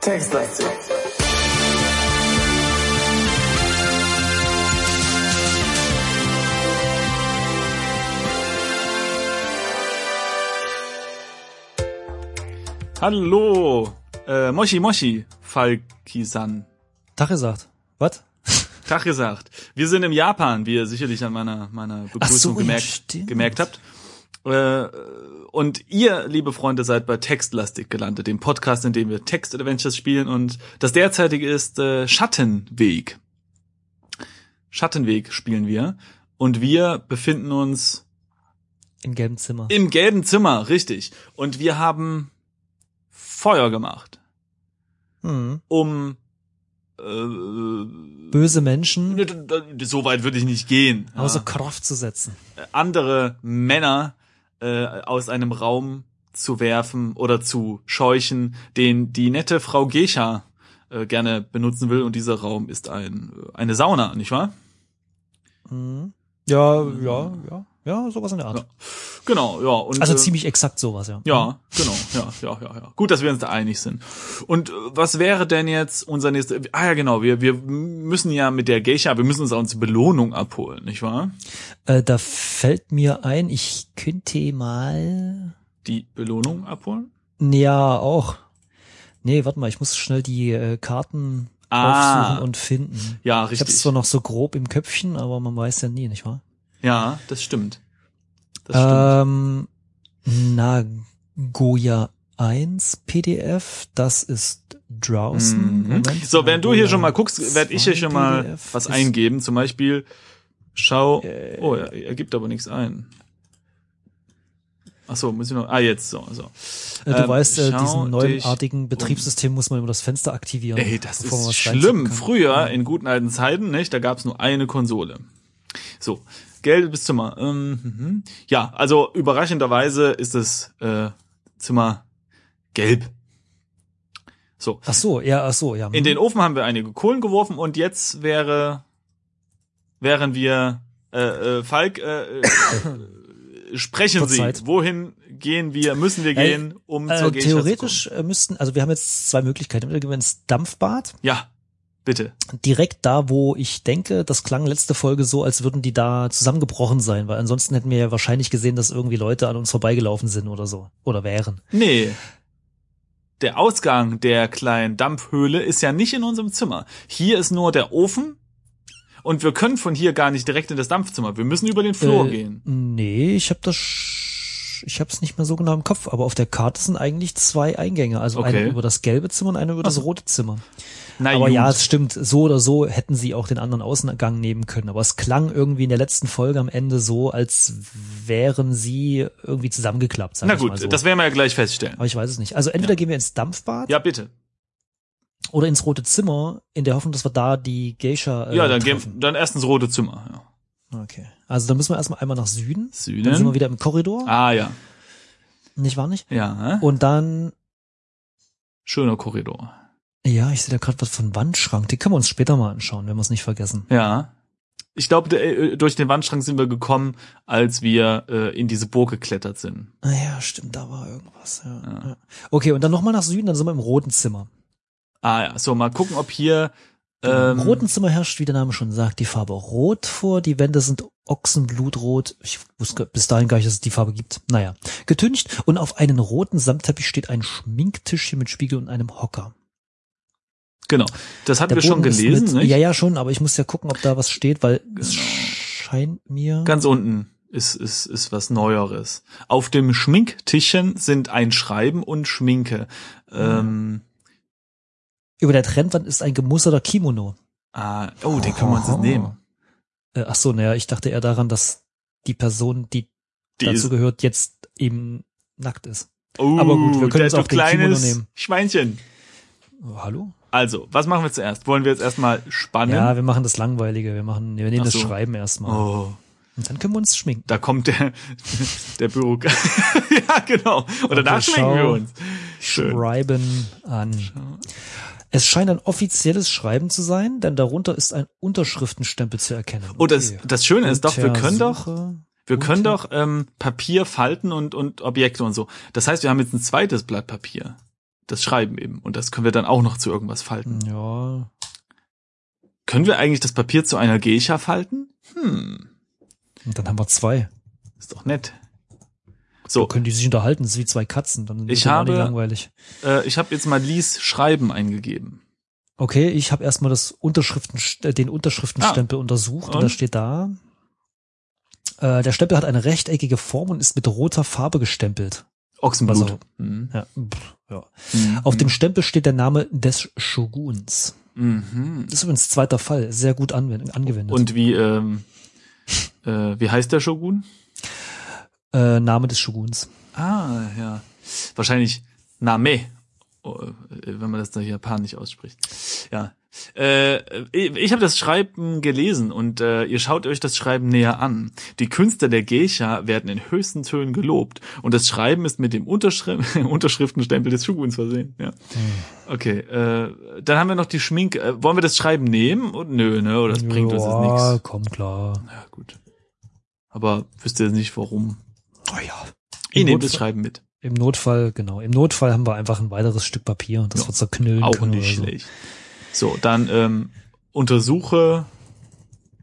Textlastig. Hallo, äh, Moshi Moshi, Falki-san. Tag gesagt. Was? Tag gesagt. Wir sind im Japan, wie ihr sicherlich an meiner, meiner Begrüßung so, ja, gemerkt, stimmt. gemerkt habt. Äh, und ihr, liebe Freunde, seid bei Textlastig gelandet, dem Podcast, in dem wir Text-Adventures spielen. Und das derzeitige ist äh, Schattenweg. Schattenweg spielen wir. Und wir befinden uns Im gelben Zimmer. im gelben Zimmer, richtig. Und wir haben Feuer gemacht, Hm. um Böse Menschen so weit würde ich nicht gehen. außer Ja. Kraft zu setzen. Andere Männer äh, aus einem Raum zu werfen oder zu scheuchen, den die nette Frau Gescha äh, gerne benutzen will. Und dieser Raum ist ein eine Sauna, nicht wahr? Hm. Ja, ja, ja. Ja, sowas in der Art. Ja. Genau, ja. Und, Also äh, ziemlich exakt sowas, ja. Ja, genau, ja, ja, ja, ja. Gut, dass wir uns da einig sind. Und äh, was wäre denn jetzt unser nächster? Ah ja, genau. Wir wir müssen ja mit der Geisha, wir müssen uns auch unsere Belohnung abholen, nicht wahr? Äh, da fällt mir ein, ich könnte mal. Die Belohnung abholen? Ja, auch. Nee, warte mal, ich muss schnell die äh, Karten Ah. aufsuchen und finden. Ja, Ich richtig. hab's zwar noch so grob im Köpfchen, aber man weiß ja nie, nicht wahr? Ja, das stimmt. Das stimmt. Ähm, Nagoya 1 PDF, das ist draußen. Mhm. So, wenn du hier schon mal guckst, werde ich hier 2 schon mal PDF was eingeben. Zum Beispiel, schau. Äh. Oh, er, er gibt aber nichts ein. Ach so, muss ich noch. Ah, jetzt so, so. Äh, Du Ähm, weißt, äh, diesen neuartigen Betriebssystem muss man über das Fenster aktivieren. Ey, das ist schlimm. Früher, in guten alten Zeiten, nicht, da gab's nur eine Konsole. So, gelbes Zimmer. Ähm, mhm. ja, also überraschenderweise ist das äh, Zimmer gelb. So, Ach so, ja, ach so, ja. in den Ofen haben wir einige Kohlen geworfen und jetzt wäre, wären wir, äh, äh, Falk, äh, äh, sprechen Sie. Wohin gehen wir, müssen wir Ey, gehen, um äh, zur Geisha zu theoretisch äh, müssten, also wir haben jetzt zwei Möglichkeiten. Entweder gehen wir ins Dampfbad? Ja, bitte. direkt da, wo ich denke, das klang letzte Folge so, als würden die da zusammengebrochen sein, weil ansonsten hätten wir ja wahrscheinlich gesehen, dass irgendwie Leute an uns vorbeigelaufen sind oder so. Oder wären. Nee. Der Ausgang der kleinen Dampfhöhle ist ja nicht in unserem Zimmer. Hier ist nur der Ofen und wir können von hier gar nicht direkt in das Dampfzimmer. Wir müssen über den Flur Äh, gehen. Nee, ich habe das, ich habe es nicht mehr so genau im Kopf, aber auf der Karte sind eigentlich zwei Eingänge, also Okay. eine über das gelbe Zimmer und eine über das rote Zimmer. Na aber gut. ja, es stimmt, so oder so hätten sie auch den anderen Außengang nehmen können, aber es klang irgendwie in der letzten Folge am Ende so, als wären sie irgendwie zusammengeklappt. Na gut, so. das werden wir ja gleich feststellen. aber ich weiß es nicht. Also entweder gehen wir ins Dampfbad Ja, bitte. oder ins rote Zimmer, in der Hoffnung, dass wir da die Geisha äh, Ja, dann treffen. gehen, dann erst ins rote Zimmer. Ja. Okay. Also dann müssen wir erstmal einmal nach Süden. Süden. Dann sind wir wieder im Korridor. Ah ja. Nicht wahr nicht? Ja. Und dann Schöner Korridor. Ja, ich sehe da gerade was von Wandschrank. Die können wir uns später mal anschauen, wenn wir es nicht vergessen. Ja. Ich glaube, äh, durch den Wandschrank sind wir gekommen, als wir äh, in diese Burg geklettert sind. Ah ja, stimmt, da war irgendwas. Ja. Ja. Okay, und dann nochmal nach Süden, dann sind wir im roten Zimmer. Ah ja, so mal gucken, ob hier Im ähm, roten Zimmer herrscht, wie der Name schon sagt, die Farbe Rot vor. Die Wände sind Ochsenblutrot. Ich wusste bis dahin gar nicht, dass es die Farbe gibt. Naja, getüncht. Und auf einem roten Samtteppich steht ein Schminktischchen mit Spiegel und einem Hocker. Genau. Das hatten Der wir schon Boden ist gelesen, mit, nicht? Ja, ja, schon, aber ich muss ja gucken, ob da was steht, weil es Genau. scheint mir. Ganz unten ist, ist, ist was Neueres. Auf dem Schminktischchen sind ein Schreiben und Schminke. Ähm, Über der Trennwand ist ein gemusterter Kimono. ah, oh, den können wir uns jetzt nehmen. Äh, ach so, naja, ich dachte eher daran, dass die Person, die, Die dazu gehört, jetzt eben nackt ist. oh, aber gut, wir können der uns auch den Kimono nehmen. Schweinchen. Oh, hallo? Also, was machen wir zuerst? Wollen wir jetzt erstmal spannen? Ja, wir machen das Langweilige. Wir machen, wir nehmen Ach das so. Schreiben erstmal. oh, Und dann können wir uns schminken. da kommt der, der Bürokrat. ja, genau. Und danach Okay, schminken wir uns. Schön. Schreiben an. Es scheint ein offizielles Schreiben zu sein, denn darunter ist ein Unterschriftenstempel zu erkennen. Oh, das, Okay. das Schöne ist doch, wir können doch, wir können doch ähm, Papier falten und, und Objekte und so. Das heißt, wir haben jetzt ein zweites Blatt Papier. Das Schreiben eben. Und das können wir dann auch noch zu irgendwas falten. Ja, Können wir eigentlich das Papier zu einer Geisha falten? Hm, und dann haben wir zwei. ist doch nett. So, Können die sich unterhalten? Das ist wie zwei Katzen. Dann denen auch nicht habe- langweilig. äh, ich habe jetzt mal Lies Schreiben eingegeben. Okay, ich habe erstmal das Unterschriften, äh, den Unterschriftenstempel untersucht und, Und? da steht da. Äh, der Stempel hat eine rechteckige Form und ist mit roter Farbe gestempelt. Ochsenblut. Also- Mhm. Ja, pff, ja. Mhm. Auf dem Stempel steht der Name des Shoguns. Mhm. Das ist übrigens zweiter Fall, sehr gut angewendet. Und wie, ähm, äh, wie heißt der Shogun? Äh, Name des Shoguns. Ah, ja. Wahrscheinlich Name, äh, wenn man das da japanisch ausspricht. Ja. Äh, ich habe das Schreiben gelesen und äh, ihr schaut euch das Schreiben näher an. Die Künste der Geisha werden in höchsten Tönen gelobt und das Schreiben ist mit dem Unterschri Unterschriftenstempel des Shoguns versehen. Ja. Okay, äh, dann haben wir noch die Schminke. Äh, wollen wir das Schreiben nehmen? Und nö, ne? Oder das bringt uns jetzt nichts. komm klar. Ja, gut. Aber wüsst ihr nicht warum. Oh ja. Ich Im nehme das Schreiben mit. Im Notfall, genau. Im Notfall haben wir einfach ein weiteres Stück Papier und das Ja. wir zerknüllen Auch können nicht oder so. schlecht. So, dann ähm, untersuche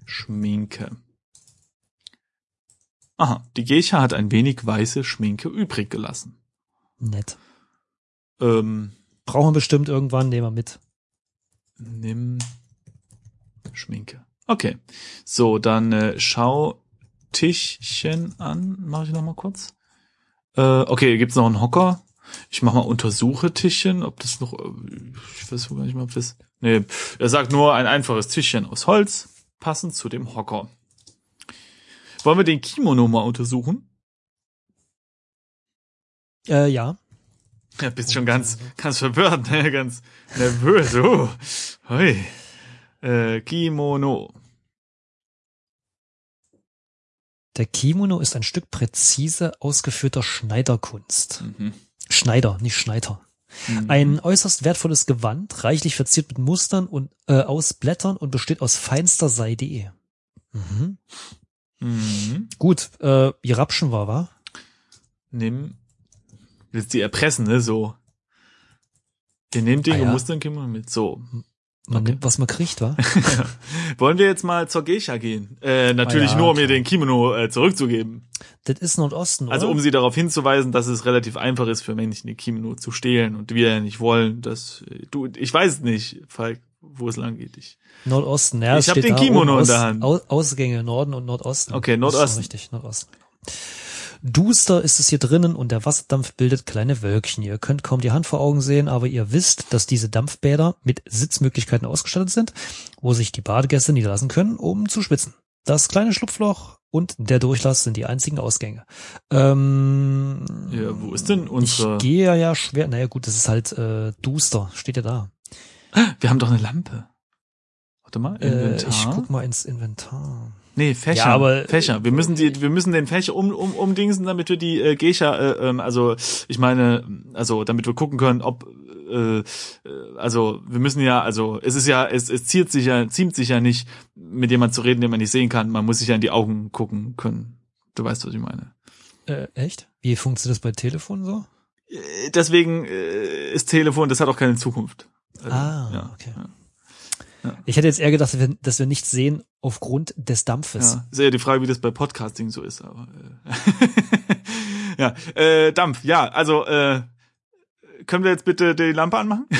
Schminke. Aha, die Geisha hat ein wenig weiße Schminke übrig gelassen. Nett. Ähm, Brauchen wir bestimmt irgendwann, nehmen wir mit. nimm Schminke. Okay. So, dann äh, schau Tischchen an. Mache ich noch mal kurz. Äh, okay, gibt's noch einen Hocker? Ich mach mal untersuche Tischchen, ob das noch, äh, ich weiß gar nicht mal, ob das, nee, er sagt nur ein einfaches Tischchen aus Holz, passend zu dem Hocker. Wollen wir den Kimono mal untersuchen? Äh, ja. Ja, bist schon ganz, ganz verwirrt, ne? ganz nervös. Oh. Hui. Äh, Kimono. Der Kimono ist ein Stück präzise ausgeführter Schneiderkunst. Mhm. Schneider, nicht Schneider. Mhm. Ein äußerst wertvolles Gewand, reichlich verziert mit Mustern und äh, aus Blättern und besteht aus feinster Seide. Mhm. Mhm. Gut, äh, ihr Rapschen war, wa? Nimm, willst die erpressen, ne, so. Ihr nehmt den Ah, ja. gemusterten Kimono mit, so. Man Okay. nimmt, was man kriegt, wa? Wollen wir jetzt mal zur Geisha gehen? Äh, natürlich Ah ja, nur, um ihr den Kimono äh, zurückzugeben. das ist Nordosten, oder? Also um sie darauf hinzuweisen, dass es relativ einfach ist für Männchen, den Kimono zu stehlen und wir ja nicht wollen, dass äh, du, ich weiß nicht, Falk, wo es lang geht. Ich, Nordosten, ja. Ich es hab steht den Kimono in der Hand. Aus, Ausgänge Norden und Nordosten. Okay, Das ist Nordosten. Richtig, Nordosten. Duster ist es hier drinnen und der Wasserdampf bildet kleine Wölkchen. Ihr könnt kaum die Hand vor Augen sehen, aber ihr wisst, dass diese Dampfbäder mit Sitzmöglichkeiten ausgestattet sind, wo sich die Badegäste niederlassen können, um zu schwitzen. Das kleine Schlupfloch und der Durchlass sind die einzigen Ausgänge. Ähm, ja, wo ist denn unsere, Ich gehe ja schwer. Naja, gut, das ist halt äh, duster. Steht ja da. wir haben doch eine Lampe. Warte mal, Äh, Inventar. ich guck mal ins Inventar. Nee, Fächer. Ja, aber- Fächer. Wir müssen die, wir müssen den Fächer um, um, umdingsen, damit wir die äh, Geisha, äh, ähm, also ich meine, also damit wir gucken können, ob, äh, äh, also wir müssen ja, also es ist ja, es, es ziert sich ja, ziemt sich ja nicht, mit jemand zu reden, den man nicht sehen kann. Man muss sich ja in die Augen gucken können. Du weißt, was ich meine. Äh, echt? Wie funktioniert das bei Telefon so? Äh, Deswegen äh, ist Telefon, das hat auch keine Zukunft. Also, Ah, ja, okay. Ja. Ich hätte jetzt eher gedacht, dass wir, dass wir nichts sehen aufgrund des Dampfes. Ja, ist eher die Frage, wie das bei Podcasting so ist. Aber, äh. ja, äh, Dampf. Ja, also äh, können wir jetzt bitte die Lampe anmachen?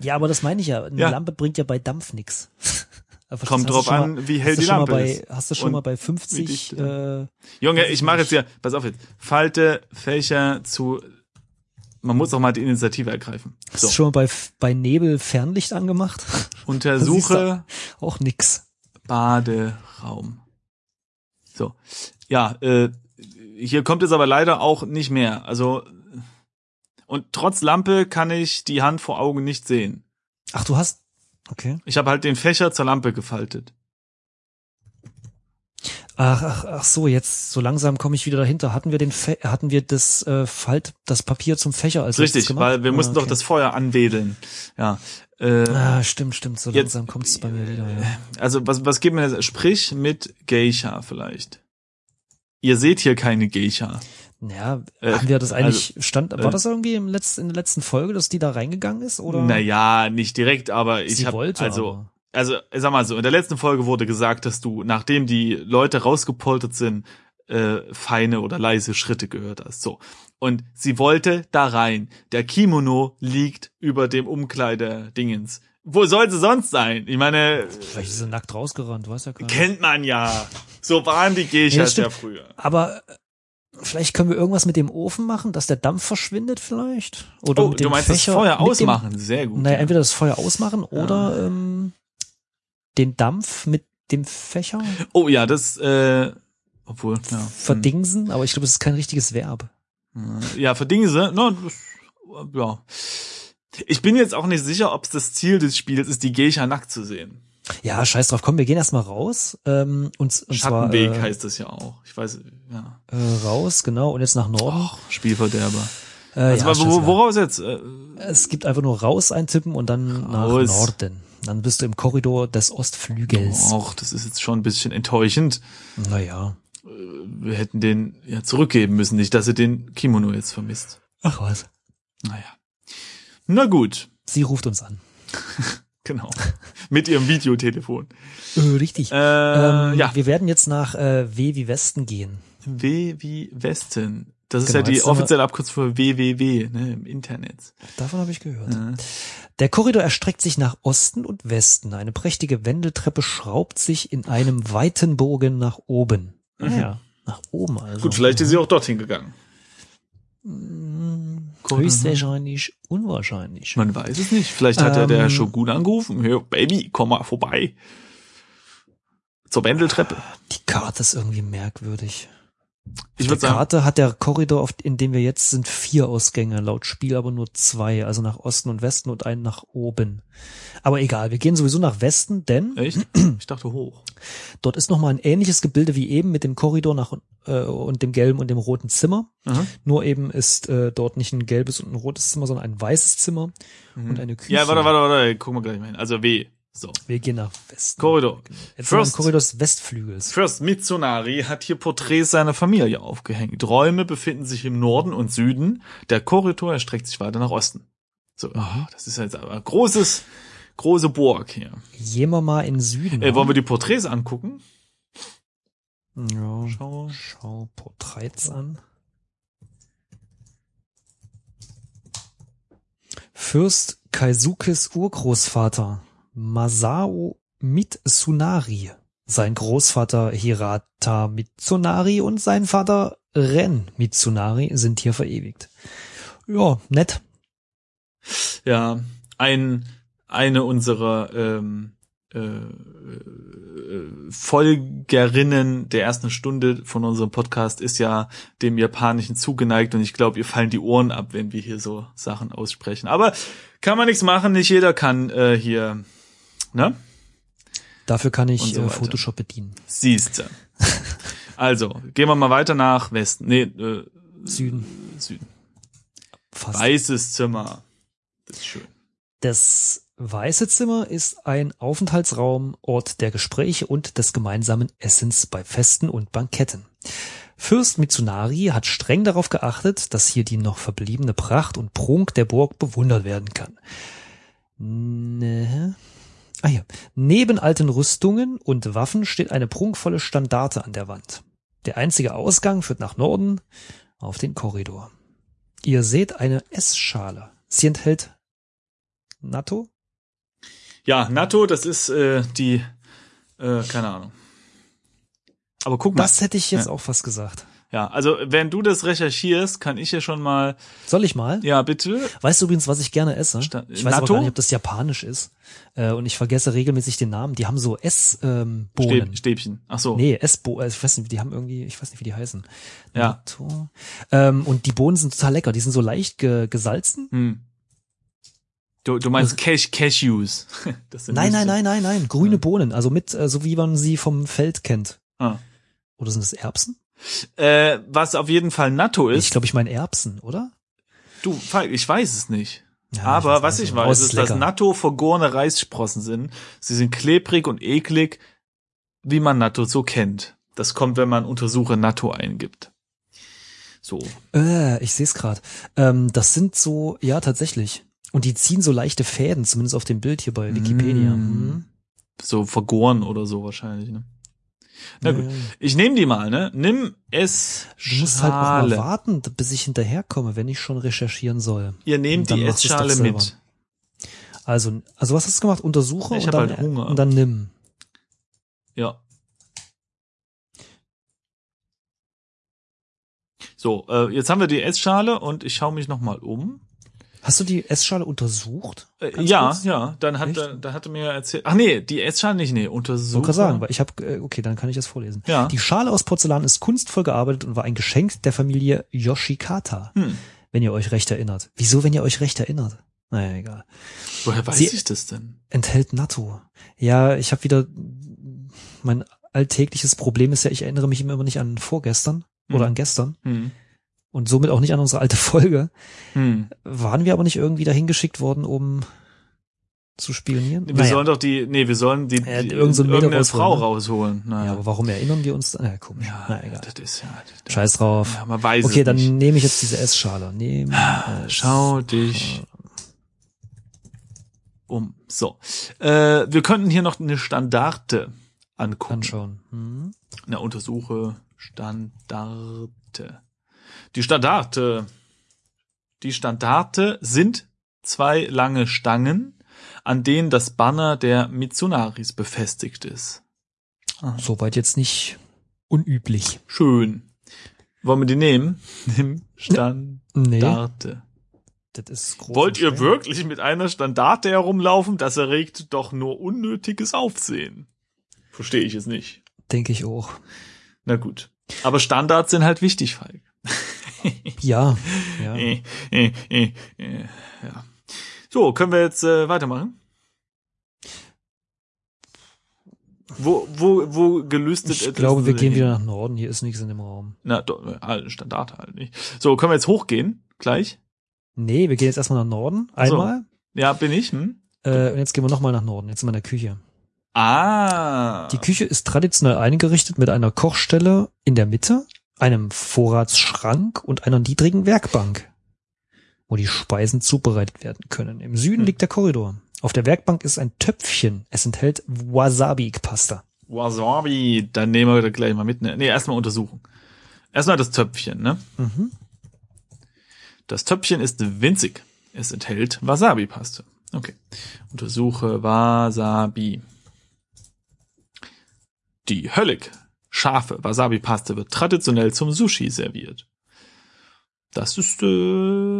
Ja, aber das meine ich ja. Eine Ja. Lampe bringt ja bei Dampf nix. Kommt drauf an, mal- wie hell die Lampe bei, ist. Hast du schon Und mal bei wie 50, dicht, äh, Junge, ich mache jetzt ja, pass auf jetzt. Falte Fächer zu. Man muss auch mal die Initiative ergreifen. hast So, du schon mal bei, bei Nebel Fernlicht angemacht? untersuche Auch nix. Baderaum. So, ja, äh, hier kommt es aber leider auch nicht mehr. Also und trotz Lampe kann ich die Hand vor Augen nicht sehen. Ach, du hast, okay. Ich habe halt den Fächer zur Lampe gefaltet. Ach, ach, ach so, jetzt so langsam komme ich wieder dahinter. Hatten wir den Fe hatten wir das äh, Falt das Papier zum Fächer als Richtig, weil wir Ah, mussten doch okay. das Feuer anwedeln. Ja. Äh, Ah, stimmt, stimmt, so langsam kommt es bei mir wieder. Ja. also was, was geht mir jetzt? Sprich mit Geisha vielleicht. Ihr seht hier keine Geisha. Ja, Äh, haben wir das eigentlich stand war äh, das irgendwie im letzten in der letzten Folge, dass die da reingegangen ist oder? Naja, nicht direkt, aber ich habe wollte also aber. Also sag mal so, in der letzten Folge wurde gesagt, dass du, nachdem die Leute rausgepoltert sind, äh, feine oder leise Schritte gehört hast. So. Und sie wollte da rein. Der Kimono liegt über dem Umkleiderdingens. Wo soll sie sonst sein? Ich meine, Vielleicht ist sie nackt rausgerannt, weiß ja keiner. kennt man ja. So waren die Geishas ja stimmt. früher. Aber äh, vielleicht können wir irgendwas mit dem Ofen machen, dass der Dampf verschwindet vielleicht? Oder Oh, mit du dem meinst das Fächer, Feuer mit dem- ausmachen? Sehr gut. Naja, ja. entweder das Feuer ausmachen oder ähm, den Dampf mit dem Fächer Oh ja, das, äh, obwohl, ja. hm. verdingsen, aber ich glaube, das ist kein richtiges Verb. Ja, für Dinge, no, das, ja. Ich bin jetzt auch nicht sicher, ob es das Ziel des Spiels ist, die Geisha nackt zu sehen. Ja, scheiß drauf. Komm, wir gehen erstmal raus. Ähm, und, und Schattenweg zwar, äh, heißt das ja auch. Ich weiß, ja. äh, raus, genau. Und jetzt nach Norden. Och, Spielverderber. äh, Also, ja, wo, woraus jetzt? Äh, Es gibt einfach nur raus eintippen und dann nach Raus. Norden. Dann bist du im Korridor des Ostflügels. Och, das ist jetzt schon ein bisschen enttäuschend. Naja. Wir hätten den ja zurückgeben müssen, nicht, dass er den Kimono jetzt vermisst. Ach was. Naja. Na gut, Sie ruft uns an. genau. Mit ihrem Videotelefon. Äh, richtig. Äh, ähm, ja. Wir werden jetzt nach äh, W wie Westen gehen. W wie Westen. Das ist Genau, ja die offizielle Abkürzung für www, ne, im Internet. Davon habe ich gehört. Ja. Der Korridor erstreckt sich nach Osten und Westen. Eine prächtige Wendeltreppe schraubt sich in einem weiten Bogen nach oben. Ah ja, nach oben also. Mhm. Gut, vielleicht ist sie auch dorthin gegangen. Mm, Höchstwahrscheinlich unwahrscheinlich. Man weiß es nicht. Vielleicht hat ja der Ähm. Shogun angerufen. Hey, Baby, komm mal vorbei. Zur Wendeltreppe. Die Karte ist irgendwie merkwürdig. Ich würde sagen, Karte hat der Korridor, auf, in dem wir jetzt sind, vier Ausgänge, laut Spiel aber nur zwei, also nach Osten und Westen und einen nach oben. Aber egal, wir gehen sowieso nach Westen, denn echt? Ich dachte hoch. dort ist nochmal ein ähnliches Gebilde wie eben mit dem Korridor nach äh, und dem gelben und dem roten Zimmer. Aha. Nur eben ist äh, dort nicht ein gelbes und ein rotes Zimmer, sondern ein weißes Zimmer und eine Küche. Mhm. Ja, warte, warte, warte. Gucken wir gleich mal hin. Also W. So. Wir gehen nach Westen. Korridor. Jetzt First, Korridor des Westflügels. First Mitsunari hat hier Porträts seiner Familie aufgehängt. Räume befinden sich im Norden und Süden. Der Korridor erstreckt sich weiter nach Osten. So, ah, das ist jetzt aber ein großes, große Burg hier. Gehen wir mal in Süden. Äh, wollen wir die Porträts angucken? ja, Schau. schau Porträts an. Fürst Kaisukes Urgroßvater Masao Mitsunari, sein Großvater Hirata Mitsunari und sein Vater Ren Mitsunari sind hier verewigt. Ja, nett. Ja, ein, eine unserer ähm, äh, Folgerinnen der ersten Stunde von unserem Podcast ist ja dem Japanischen zugeneigt und ich glaube, ihr fallen die Ohren ab, wenn wir hier so Sachen aussprechen. Aber kann man nichts machen, nicht jeder kann äh, hier, ne? Dafür kann ich so äh. Photoshop bedienen. Siehste. Also, gehen wir mal weiter nach Westen. Nee, äh, Süden. Süden. Fast. Weißes Zimmer. Das ist schön. Das Weiße Zimmer ist ein Aufenthaltsraum, Ort der Gespräche und des gemeinsamen Essens bei Festen und Banketten. Fürst Mitsunari hat streng darauf geachtet, dass hier die noch verbliebene Pracht und Prunk der Burg bewundert werden kann. Ne. Ah ja. Neben alten Rüstungen und Waffen steht eine prunkvolle Standarte an der Wand. Der einzige Ausgang führt nach Norden auf den Korridor. Ihr seht eine Essschale. Sie enthält Natto? Ja, Natto, das ist äh, die, äh, keine Ahnung. Aber guck mal. Das hätte ich jetzt Ja. auch fast gesagt. Ja, also wenn du das recherchierst, kann ich ja schon mal. Soll ich mal? Ja, bitte. Weißt du übrigens, was ich gerne esse? Sta- Ich weiß aber gar nicht, ob das japanisch ist. Äh, und ich vergesse regelmäßig den Namen. Die haben so Essbohnen. Ähm. Stäb, Stäbchen. Ach so. Nee, Essbohnen. Ich weiß nicht, die haben irgendwie, ich weiß nicht, wie die heißen. Ja. Natto. Ähm, und die Bohnen sind total lecker. Die sind so leicht ge gesalzen. Hm. Du, du meinst Cash Cashews. Das sind Nein, nein, nein, nein, nein. Grüne. Bohnen. Also mit, äh, so wie man sie vom Feld kennt. Ah. Oder sind es Erbsen? Äh, was auf jeden Fall Natto ist. Ich glaube, ich meine Erbsen, oder? du, ich weiß es nicht. Ja, Aber ich was ich weiß, es ist, dass. Natto vergorene Reissprossen sind. Sie sind klebrig und eklig, wie man Natto so kennt. Das kommt, wenn man Untersuche Natto eingibt. So. Äh, ich sehe es gerade. Ähm, das sind so, ja, tatsächlich. Und die ziehen so leichte Fäden, zumindest auf dem Bild hier bei Wikipedia. Mm. Hm. So vergoren oder so wahrscheinlich, ne? Na gut. Ja. Ich nehme die mal, ne? Nimm es Du musst halt auch mal warten, bis ich hinterherkomme, wenn ich schon recherchieren soll. Ihr nehmt die Essschale mit. Also, also was hast du gemacht? Untersuche Ich und, dann, halt Hunger. und dann nimm. Ja. So, äh, jetzt haben wir die Essschale und ich schaue mich nochmal um. Hast du die Essschale untersucht? Äh, Ganz ja, kurz? ja, dann hat, Echt? er- da hatte mir erzählt. Ach nee, die Essschale nicht, nee, Ich wollte gerade sagen, weil ich habe, äh, okay, dann kann ich das vorlesen. Ja. Die Schale aus Porzellan ist kunstvoll gearbeitet und war ein Geschenk der Familie Yoshikata, Hm. wenn ihr euch recht erinnert. Wieso, wenn ihr euch recht erinnert? Naja, egal. Woher weiß Sie- ich das denn? Enthält Natto. Ja, ich habe wieder mein alltägliches Problem ist ja, ich erinnere mich immer nicht an vorgestern oder Hm. an gestern Hm. Und somit auch nicht an unsere alte Folge. Hm. Waren wir aber nicht irgendwie dahin geschickt worden, um zu spionieren? Wir Naja. sollen doch die, nee, wir sollen die, Ja, die irgend so irgendeine rausholen, Frau ne? rausholen. Ja, Naja. aber warum erinnern wir uns? Na, komisch. Ja, Na, egal. das ist ja. Das, Scheiß drauf. Ja, man weiß Okay, dann nicht. nehme ich jetzt diese Essschale. Nehm es. Schau dich um. So. Äh, wir könnten hier noch eine Standarte angucken. anschauen. Hm. Na, untersuche Standarte. Die Standarte. Die Standarte sind zwei lange Stangen, an denen das Banner der Mitsunaris befestigt ist. Soweit jetzt nicht unüblich. Schön. Wollen wir die nehmen? Nimm Nee, Standarte. das ist groß. Wollt ihr wirklich mit einer Standarte herumlaufen? Das erregt doch nur unnötiges Aufsehen. Verstehe ich es nicht. Denke ich auch. Na gut. Aber Standards sind halt wichtig, Falk. Ja, ja. Äh, äh, äh, ja. So, können wir jetzt äh, weitermachen? Wo, wo, wo gelüstet Ich etwas glaube, wir gehen wieder nach Norden. Hier ist nichts in dem Raum. Na, doch, äh, Standard halt nicht. So, können wir jetzt hochgehen? Gleich? Nee, wir gehen jetzt erstmal nach Norden. Ach so. Einmal. Ja, bin ich? Hm? Äh, und jetzt gehen wir nochmal nach Norden. Jetzt sind wir in der Küche. Ah. Die Küche ist traditionell eingerichtet mit einer Kochstelle in der Mitte, einem Vorratsschrank und einer niedrigen Werkbank, wo die Speisen zubereitet werden können. Im Süden Hm. liegt der Korridor. Auf der Werkbank ist ein Töpfchen. Es enthält Wasabi-Pasta. Wasabi, dann nehmen wir das gleich mal mit. Ne, nee, erstmal untersuchen. Erstmal das Töpfchen, ne? Mhm. Das Töpfchen ist winzig. Es enthält Wasabi-Paste. Okay. Untersuche Wasabi. Die höllig scharfe Wasabi-Paste wird traditionell zum Sushi serviert. Das ist äh,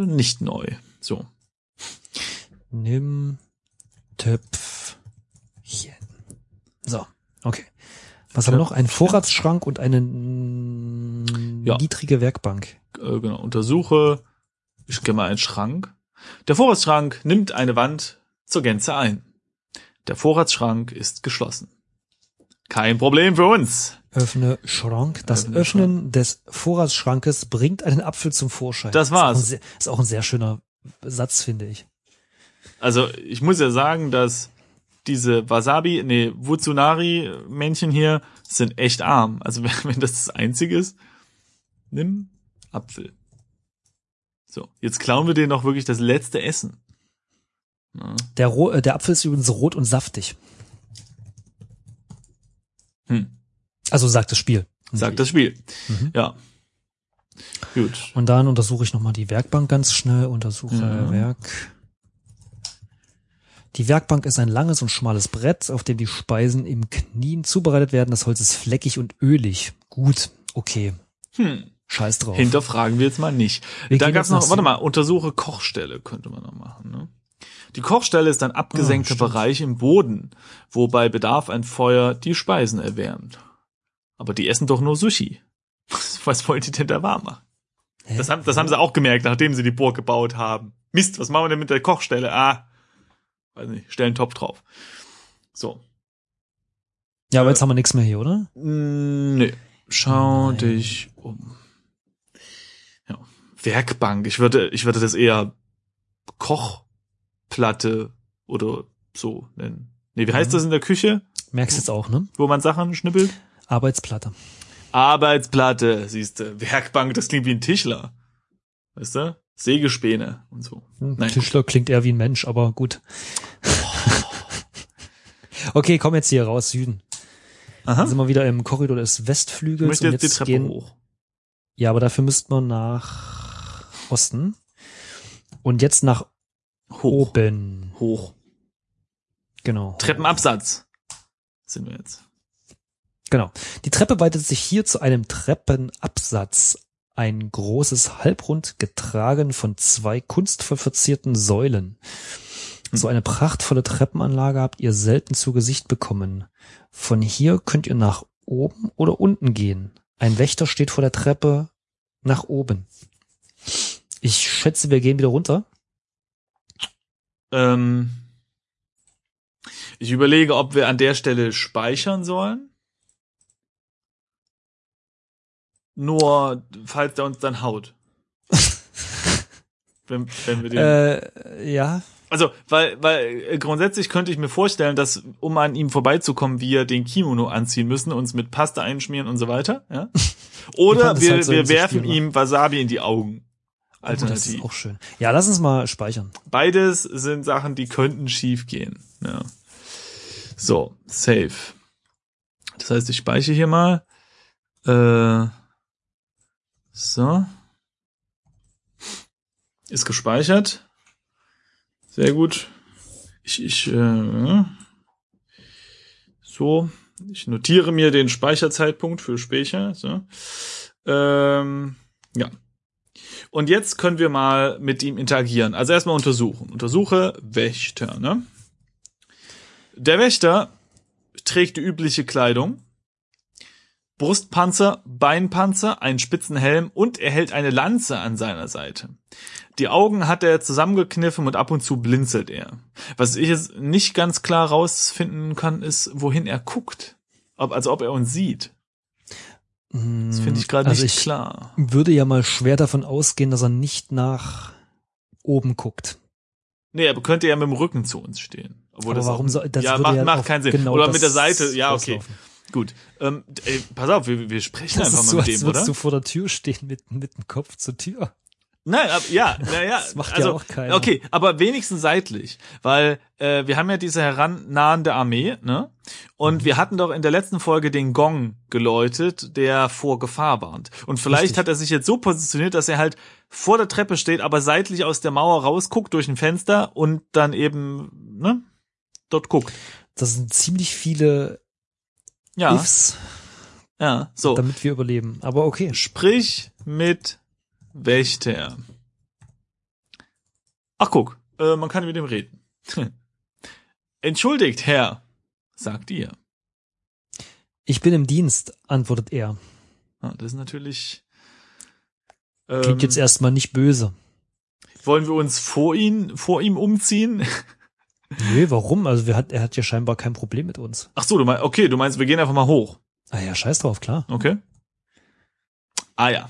nicht neu. So. Nimm Töpfchen. So, okay. Was haben wir noch? Ein Vorratsschrank und eine Ja. niedrige Werkbank. Äh, genau. Untersuche. Ich gehe mal einen Schrank. Der Vorratsschrank nimmt eine Wand zur Gänze ein. Der Vorratsschrank ist geschlossen. Kein Problem für uns. Öffne Schrank. Das Öffne Öffnen des Vorratsschrankes bringt einen Apfel zum Vorschein. Das war's. Ist auch, ein sehr, ist auch ein sehr schöner Satz, finde ich. Also ich muss ja sagen, dass diese Wasabi, nee, Wutsunari-Männchen hier sind echt arm. Also wenn, das das Einzige ist, nimm Apfel. So, jetzt klauen wir dir noch wirklich das letzte Essen. Ja. Der, Ro äh, der Apfel ist übrigens rot und saftig. Hm, Also sagt das Spiel. sagt das Spiel. Mhm. Ja. Gut. Und dann untersuche ich nochmal die Werkbank ganz schnell. Untersuche Ja. Werk. Die Werkbank ist ein langes und schmales Brett, auf dem die Speisen im Knien zubereitet werden. Das Holz ist fleckig und ölig. Gut, okay. Hm. Scheiß drauf. Hinterfragen wir jetzt mal nicht. Wir gehen gab's noch, warte mal, untersuche Kochstelle könnte man noch machen. Ne? Die Kochstelle ist ein abgesenkter stimmt. Bereich im Boden, wo bei Bedarf ein Feuer die Speisen erwärmt. Aber die essen doch nur Sushi. Was wollt ihr denn da warm machen? Hä? Das haben, das haben sie auch gemerkt, nachdem sie die Burg gebaut haben. Mist, was machen wir denn mit der Kochstelle? Ah, weiß nicht, stellen Topf drauf. So. ja, aber jetzt haben wir nichts mehr hier, oder? Mm, Nee. Schau Nein. dich um. Ja. Werkbank. Ich würde, ich würde das eher Kochplatte oder so nennen. Nee, wie heißt Mhm. das in der Küche, Merkst jetzt auch, ne? wo man Sachen schnippelt? Arbeitsplatte. Arbeitsplatte, siehst du. Werkbank, das klingt wie ein Tischler. Weißt du? Sägespäne und so. Hm, Nein, Tischler klingt eher wie ein Mensch, aber gut. okay, komm jetzt hier raus, Süden. Aha. Dann sind wir wieder im Korridor des Ich Westflügels möchte und jetzt die jetzt Treppe gehen. hoch. Ja, aber dafür müssten wir nach Osten. Und jetzt nach Hoch. oben. Hoch. Genau. Treppenabsatz. Sind wir jetzt. Genau. Die Treppe weitet sich hier zu einem Treppenabsatz. Ein großes Halbrund getragen von zwei kunstvoll verzierten Säulen. So eine prachtvolle Treppenanlage habt ihr selten zu Gesicht bekommen. Von hier könnt ihr nach oben oder unten gehen. Ein Wächter steht vor der Treppe nach oben. Ich schätze, wir gehen wieder runter. Ähm, ich überlege, ob wir an der Stelle speichern sollen. Nur, falls der uns dann haut. wenn, wenn wir den, Äh, ja. also, weil, weil äh, grundsätzlich könnte ich mir vorstellen, dass, um an ihm vorbeizukommen, wir den Kimono anziehen müssen, uns mit Pasta einschmieren und so weiter. Ja? Oder wir, halt so wir werfen ihm Wasabi in die Augen. Oh, das ist Alternativ. auch schön. Ja, lass uns mal speichern. Beides sind Sachen, die könnten schief gehen. Ja. So, save. Das heißt, ich speichere hier mal. Äh, so. Ist gespeichert. Sehr gut. Ich, ich, äh, so. Ich notiere mir den Speicherzeitpunkt für Speicher. So. Ähm, ja. Und jetzt können wir mal mit ihm interagieren. Also erstmal untersuchen. Untersuche Wächter, ne? Der Wächter trägt die übliche Kleidung. Brustpanzer, Beinpanzer, einen spitzen Helm und er hält eine Lanze an seiner Seite. Die Augen hat er zusammengekniffen und ab und zu blinzelt er. Was ich jetzt nicht ganz klar rausfinden kann, ist, wohin er guckt. Ob, also ob er uns sieht. Das finde ich gerade also nicht ich klar. würde ja mal schwer davon ausgehen, dass er nicht nach oben guckt. Nee, er könnte ja mit dem Rücken zu uns stehen. Obwohl Aber das warum auch, soll das ja, macht, ja macht keinen Sinn. genau Oder mit der Seite, ja, okay. rauslaufen. Gut. Ähm, ey, pass auf, wir, wir sprechen Das einfach mal so, mit als dem, würdest oder? du vor der Tür stehen mit, mit dem Kopf zur Tür. Nein, ab, ja, naja. Das macht ja also, auch keiner. Okay, aber wenigstens seitlich. Weil äh, wir haben ja diese herannahende Armee, ne? Und Mhm. wir hatten doch in der letzten Folge den Gong geläutet, der vor Gefahr warnt. Und vielleicht Richtig. hat er sich jetzt so positioniert, dass er halt vor der Treppe steht, aber seitlich aus der Mauer rausguckt durch ein Fenster und dann eben, ne? Dort guckt. Das sind ziemlich viele Ja, Ifs, ja, so. damit wir überleben. Aber okay. Sprich mit Wächter. Ach guck, äh, man kann mit ihm reden. Entschuldigt, Herr, sagt ihr. Ich bin im Dienst, antwortet er. Ah, das ist natürlich. Ähm, Klingt jetzt erstmal nicht böse. wollen wir uns vor ihn, vor ihm umziehen? Nö, warum? Also wir hat, er hat ja scheinbar kein Problem mit uns. Ach so, du meinst, okay, du meinst, wir gehen einfach mal hoch. Ah ja, scheiß drauf, klar. Okay. Ah ja.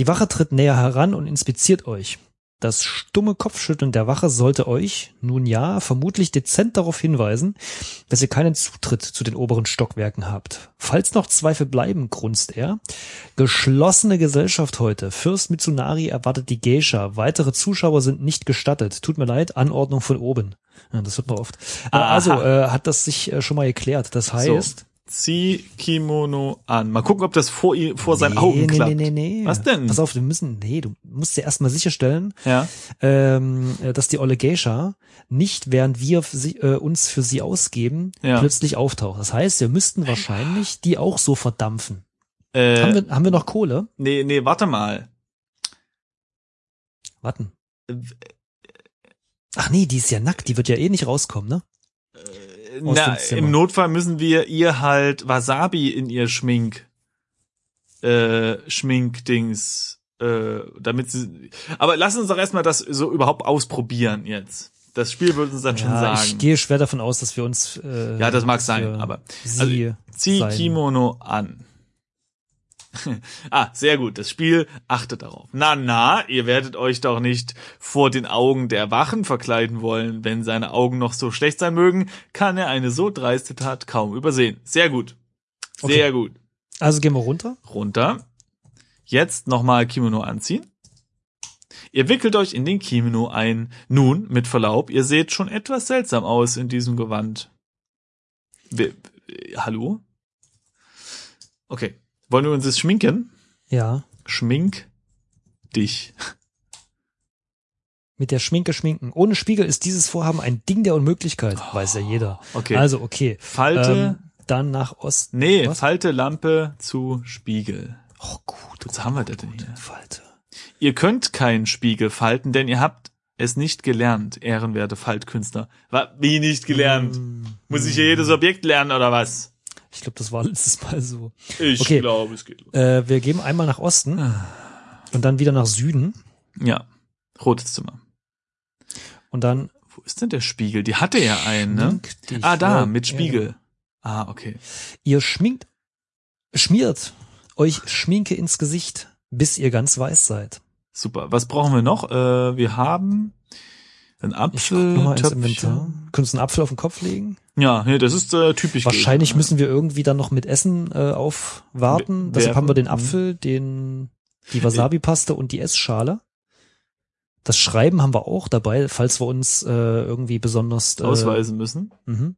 Die Wache tritt näher heran und inspiziert euch. Das stumme Kopfschütteln der Wache sollte euch, nun ja, vermutlich dezent darauf hinweisen, dass ihr keinen Zutritt zu den oberen Stockwerken habt. Falls noch Zweifel bleiben, grunzt er. Geschlossene Gesellschaft heute. Fürst Mitsunari erwartet die Geisha. Weitere Zuschauer sind nicht gestattet. Tut mir leid, Anordnung von oben. Ja, das hört man oft. Äh, Aha. also, äh, hat das sich äh, schon mal geklärt. Das heißt, Zieh Kimono an. Mal gucken, ob das vor, ihm, vor seinen Augen nee, klappt. nee, nee, nee. Was denn? Pass auf, wir müssen, nee, du musst dir erstmal sicherstellen, Ja. ähm, äh, dass die Olle Geisha nicht, während wir sie, äh, uns für sie ausgeben, Ja. plötzlich auftaucht. Das heißt, wir müssten wahrscheinlich die auch so verdampfen. Äh, Haben, wir, haben wir noch Kohle? nee, nee, warte mal. Warten. Äh, Ach nee, die ist ja nackt, die wird ja eh nicht rauskommen, ne? Aus Na, im Notfall müssen wir ihr halt Wasabi in ihr Schmink, äh, Schminkdings, äh, damit sie, aber lass uns doch erstmal das so überhaupt ausprobieren jetzt. Das Spiel wird uns dann schon Ja, sagen. ich gehe schwer davon aus, dass wir uns äh, ja, das mag sein, aber sie also, zieh sein. Kimono an. ah, sehr gut. Das Spiel achtet darauf. Na, na, ihr werdet euch doch nicht vor den Augen der Wachen verkleiden wollen. Wenn seine Augen noch so schlecht sein mögen, kann er eine so dreiste Tat kaum übersehen. Sehr gut. Sehr Okay. gut. Also gehen wir runter. Runter. Jetzt nochmal Kimono anziehen. Ihr wickelt euch in den Kimono ein. Nun, mit Verlaub, ihr seht schon etwas seltsam aus in diesem Gewand. Äh, hallo? Okay. Wollen wir uns jetzt schminken? Ja. Schmink dich. Mit der Schminke schminken. Ohne Spiegel ist dieses Vorhaben ein Ding der Unmöglichkeit. Weiß ja jeder. Okay. Also, okay. Falte. Ähm, dann nach Osten. nee, was? Falte Lampe zu Spiegel. Oh, gut. Was haben wir da denn hier? Falte. Ihr könnt keinen Spiegel falten, denn ihr habt es nicht gelernt, ehrenwerte Faltkünstler. Wie nicht gelernt? Hm, Muss ich hier jedes Objekt lernen oder was? Ich glaube, das war letztes Mal so. Ich Okay. glaube, es geht los. Äh, wir gehen einmal nach Osten und dann wieder nach Süden Ja, rotes Zimmer. und dann Wo ist denn der Spiegel? Die hatte ja einen, ne? dich. Ah, da, Ja, mit ja, Spiegel. genau. Ah, okay. Ihr schminkt, schmiert euch Schminke ins Gesicht, bis ihr ganz weiß seid. Super. Was brauchen wir noch? Äh, wir haben ein. Inventar. Könntest du einen Apfel auf den Kopf legen? Ja, nee, das ist äh, typisch. Wahrscheinlich Gegner. müssen wir irgendwie dann noch mit Essen äh, aufwarten. W- Deshalb haben wir den. Apfel, den die Wasabi-Paste und die Essschale. Das Schreiben haben wir auch dabei, falls wir uns äh, irgendwie besonders äh, ausweisen müssen. Mhm.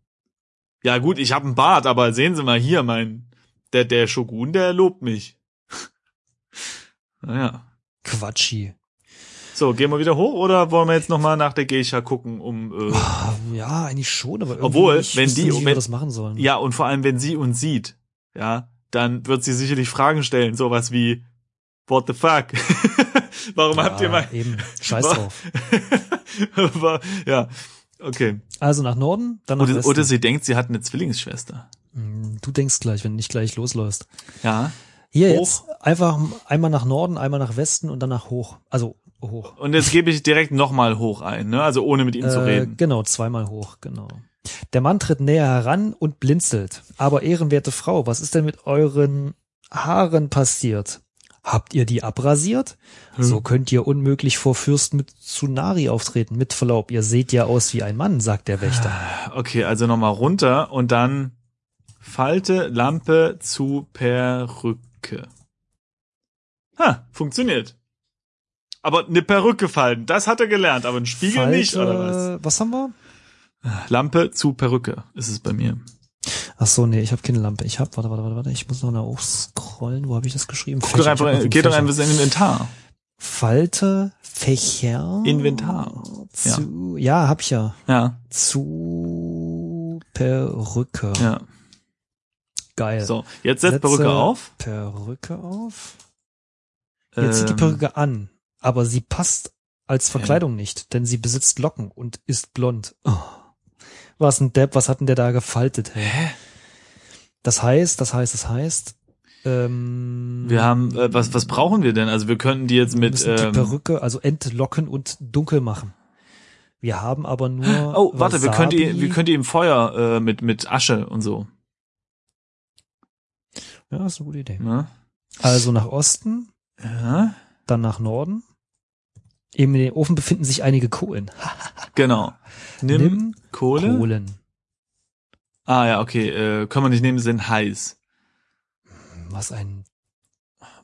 Ja, gut, ich habe einen Bart, aber sehen Sie mal hier, mein der der Shogun, der lobt mich. naja. Quatschi. So, gehen wir wieder hoch oder wollen wir jetzt noch mal nach der Geisha gucken, um äh, Ah, Ja, eigentlich schon, aber irgendwie Obwohl, ich wenn die- nicht, wie wir wenn- das machen sollen. ja und vor allem wenn sie uns sieht, ja, dann wird sie sicherlich Fragen stellen, sowas wie What the fuck? Warum habt ihr mal eben. Scheiß drauf. Ja, okay. Also nach Norden, dann nach Oder, Westen. oder sie denkt, sie hat eine Zwillingsschwester. Hm, Du denkst gleich, wenn du nicht gleich losläufst. Ja. Hier Hoch. jetzt einfach einmal nach Norden, einmal nach Westen und dann nach hoch. Also hoch. Und jetzt gebe ich direkt nochmal hoch ein, ne? Also ohne mit ihm zu Äh, reden. Genau, zweimal hoch, genau. Der Mann tritt näher heran und blinzelt. Aber ehrenwerte Frau, was ist denn mit euren Haaren passiert? Habt ihr die abrasiert? Hm. So könnt ihr unmöglich vor Fürsten mit Tsunari auftreten. Mit Verlaub, ihr seht ja aus wie ein Mann, sagt der Wächter. Okay, also nochmal runter und dann Falte Lampe zu Perücke. Ha, funktioniert. Aber eine Perücke falten, das hat er gelernt, aber ein Spiegel nicht, oder was? was haben wir? Lampe zu Perücke ist es bei mir. Ach so, nee, ich habe keine Lampe. Ich habe, warte, warte, warte, warte, ich muss noch nach hoch scrollen. Wo habe ich das geschrieben? Guck doch Fächer, noch einfach, geh doch einfach in Inventar. Falte, Fächer. Inventar. Zu, ja. hab ich ja. Ja, Zu Perücke. ja. Geil. So, jetzt setzt Perücke auf. Perücke auf. Jetzt zieht die Ähm, Perücke an, aber sie passt als Verkleidung nicht, denn sie besitzt Locken und ist blond. Oh. Was ein Depp, was hat denn der da gefaltet? Hä? Das heißt, das heißt, das heißt, ähm, Wir haben, äh, was, was brauchen wir denn? Also wir könnten die jetzt wir mit, die ähm, Perücke also entlocken und dunkel machen. Wir haben aber nur. oh, warte, wir können die, Wasabi. wir können die im Feuer äh, mit, mit Asche und so. Ja, ist eine gute Idee. Ne? Also nach Osten, Ja, dann nach Norden. Eben in den Ofen befinden sich einige Kohlen. genau. Nimm, Nimm Kohle. Kohlen. Ah ja, okay, äh, können wir nicht nehmen, sind heiß. Was ein.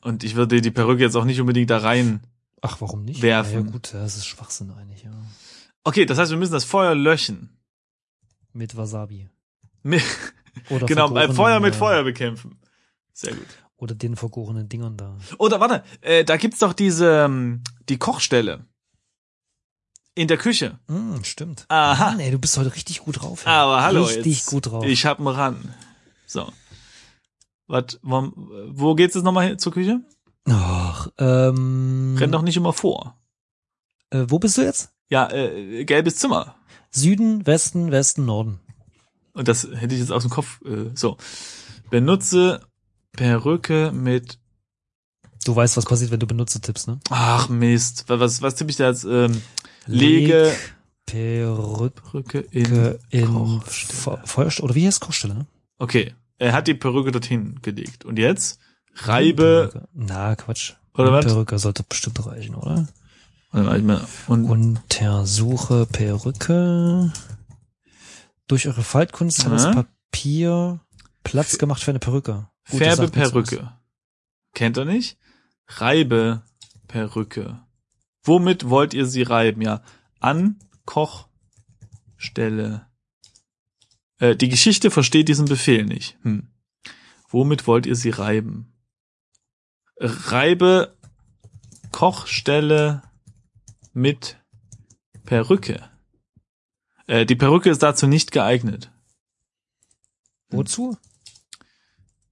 Und ich würde die Perücke jetzt auch nicht unbedingt da rein. Ach, warum nicht? Werfen. Ja, gut, das ist Schwachsinn eigentlich, ja. Okay, das heißt, wir müssen das Feuer löschen. Mit Wasabi. Mi- Oder genau, Feuer mit Feuer bekämpfen. Sehr gut. Oder den vergorenen Dingern da. Oder warte, äh, da gibt's doch diese, ähm, die Kochstelle. In der Küche. Hm, stimmt. Aha. Mann, ey, du bist heute richtig gut drauf. ey. Aber hallo, Richtig gut drauf. Ich hab einen ran. So. Was, wo, wo geht's jetzt nochmal zur Küche? Ach, ähm, Renn doch nicht immer vor. äh, wo bist du jetzt? Ja, äh, gelbes Zimmer. Süden, Westen, Westen, Norden. Und das hätte ich jetzt aus dem Kopf. Äh, so. Benutze Perücke mit. Du weißt, was passiert, wenn du benutze tippst, ne? Ach Mist. Was, was tippe ich da jetzt? Ähm, lege Perücke in, in Kochstelle. Feuerstelle, oder wie heißt Kochstelle, ne? Okay, er hat die Perücke dorthin gelegt. Und jetzt reibe, Perücke. Na, Quatsch. Oder was? Perücke sollte bestimmt reichen, oder? Und Untersuche Perücke. Durch eure Faltkunst hat das. Papier Platz gemacht für eine Perücke. Das Färbe. Perücke. Kennt ihr nicht? Reibe Perücke. Womit wollt ihr sie reiben? Ja, an Kochstelle. Äh, die Geschichte versteht diesen Befehl nicht. Hm. Womit wollt ihr sie reiben? Reibe Kochstelle mit Perücke. Äh, die Perücke ist dazu nicht geeignet. Wozu?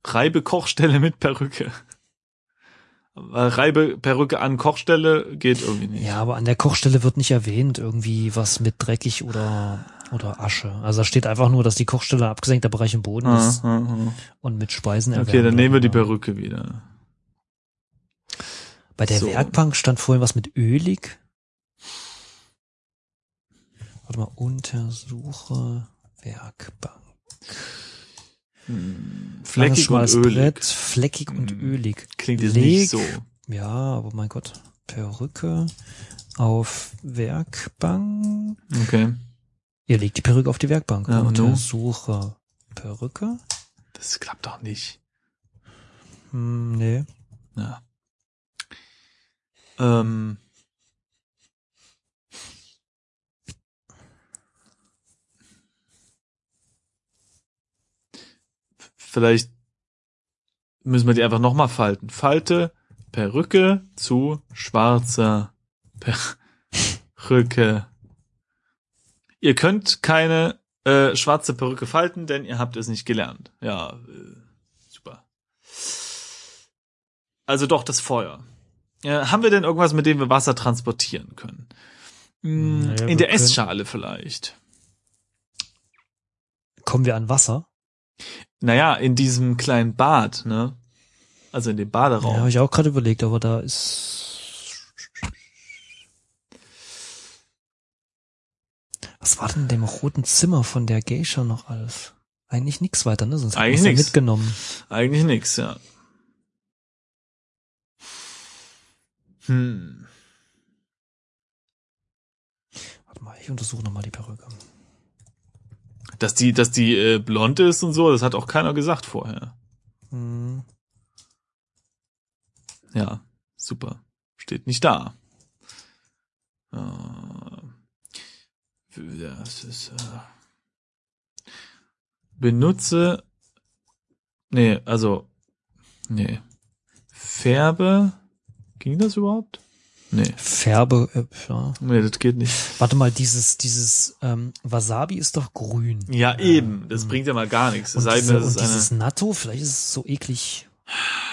Reibe Kochstelle mit Perücke. Reibe Perücke an Kochstelle geht irgendwie nicht. Ja, aber an der Kochstelle wird nicht erwähnt, irgendwie was mit dreckig oder, oder Asche. Also da steht einfach nur, dass die Kochstelle abgesenkter Bereich im Boden Ah, ist ah, ah. und mit Speisen Okay, erwärmt dann nehmen wir die. Perücke wieder. Bei der So. Werkbank stand vorhin was mit ölig. Warte mal, Untersuche Werkbank. Fleckig und ölig. Brett, fleckig und Hm. ölig. Klingt jetzt Leg- nicht so. Ja, aber mein Gott. Perücke auf Werkbank. Okay. Ihr legt die Perücke auf die Werkbank. Ja? Untersuche Perücke. Das klappt doch nicht. Hm, nee. Ja. Ähm. Vielleicht müssen wir die einfach nochmal falten. Falte Perücke zu schwarzer Perücke. Ihr könnt keine äh, schwarze Perücke falten, denn ihr habt es nicht gelernt. Ja, äh, super. Also doch das Feuer. Äh, haben wir denn irgendwas, mit dem wir Wasser transportieren können? Hm, Naja, in der können- Essschale vielleicht. Kommen wir an Wasser? Naja, in diesem kleinen Bad, ne? Also in dem Ja, Baderaum. habe ich auch gerade überlegt, aber da ist. Was war denn in dem roten Zimmer von der Geisha noch alles? Eigentlich nix weiter, ne? Sonst Eigentlich nix. mitgenommen. Eigentlich nix, ja. Hm. Warte mal, ich untersuche nochmal die Perücke. Dass die, dass die äh, blond ist und so, das hat auch keiner gesagt vorher. Hm. Ja, super. Steht nicht da. Äh, ja, es ist, äh, benutze, nee, also, nee, Färbe, ging das überhaupt? Nee, Färbe, äh, ja. nee, das geht nicht. Warte mal, dieses, dieses ähm, Wasabi ist doch grün. Ja, eben, das hm. bringt ja mal gar nichts. Es Und, diese, das und ist eine, dieses Natto, vielleicht ist es so eklig.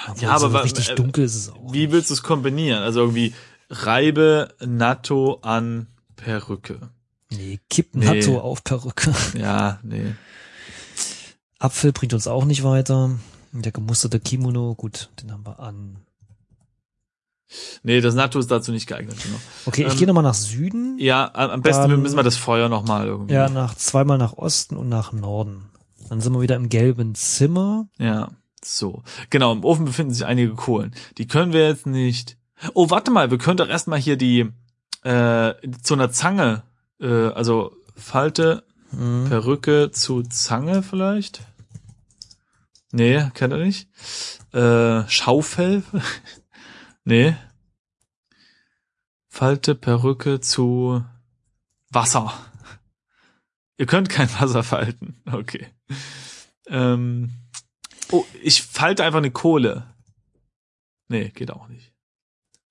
Obwohl, Ja, aber so richtig äh, dunkel ist es auch. wie willst du es kombinieren? Also irgendwie reibe Natto an Perücke. Nee, kipp Nee. Natto auf Perücke. Ja, nee. Apfel bringt uns auch nicht weiter. Der gemusterte Kimono, gut, den haben wir an. Nee, das Natto ist dazu nicht geeignet, genau. Okay, ich Ähm, gehe nochmal nach Süden. Ja, am besten Dann- müssen wir das Feuer nochmal irgendwie. Ja, nach zweimal nach Osten und nach Norden. Dann sind wir wieder im gelben Zimmer. Ja, so. Genau, im Ofen befinden sich einige Kohlen. Die können wir jetzt nicht. Oh, warte mal, wir können doch erstmal hier die äh, zu einer Zange, äh, also Falte, Hm. Perücke zu Zange vielleicht? Nee, kennt er nicht. Äh, Schaufel? nee. Falte, Perücke zu Wasser. Ihr könnt kein Wasser falten. Okay. Ähm, oh, ich falte einfach eine Kohle. Nee, geht auch nicht.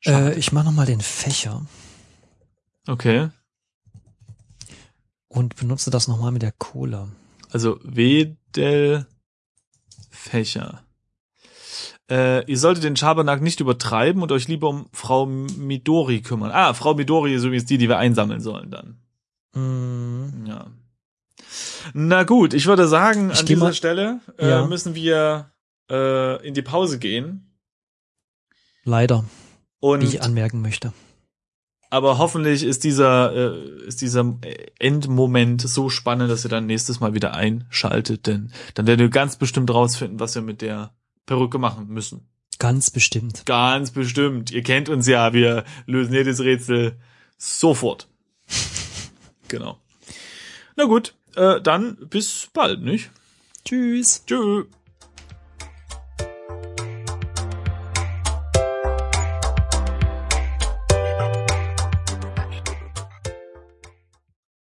Äh, ich mache nochmal den Fächer okay. und benutze das nochmal mit der Cola. Also Wedel Fächer. Äh, ihr solltet den Schabernack nicht übertreiben und euch lieber um Frau Midori kümmern. Ah, Frau Midori ist übrigens die, die wir einsammeln sollen dann. Hm. Ja. Na gut, ich würde sagen, Ich an dieser mal- Stelle äh, Ja. müssen wir äh, in die Pause gehen. Leider, Und wie ich anmerken möchte. Aber hoffentlich ist dieser, äh, ist dieser Endmoment so spannend, dass ihr dann nächstes Mal wieder einschaltet, denn dann werdet ihr ganz bestimmt rausfinden, was wir mit der Perücke machen müssen. Ganz bestimmt. Ganz bestimmt. Ihr kennt uns ja, wir lösen jedes Rätsel sofort. genau. Na gut, äh, dann bis bald, nicht? Tschüss. Tschüss.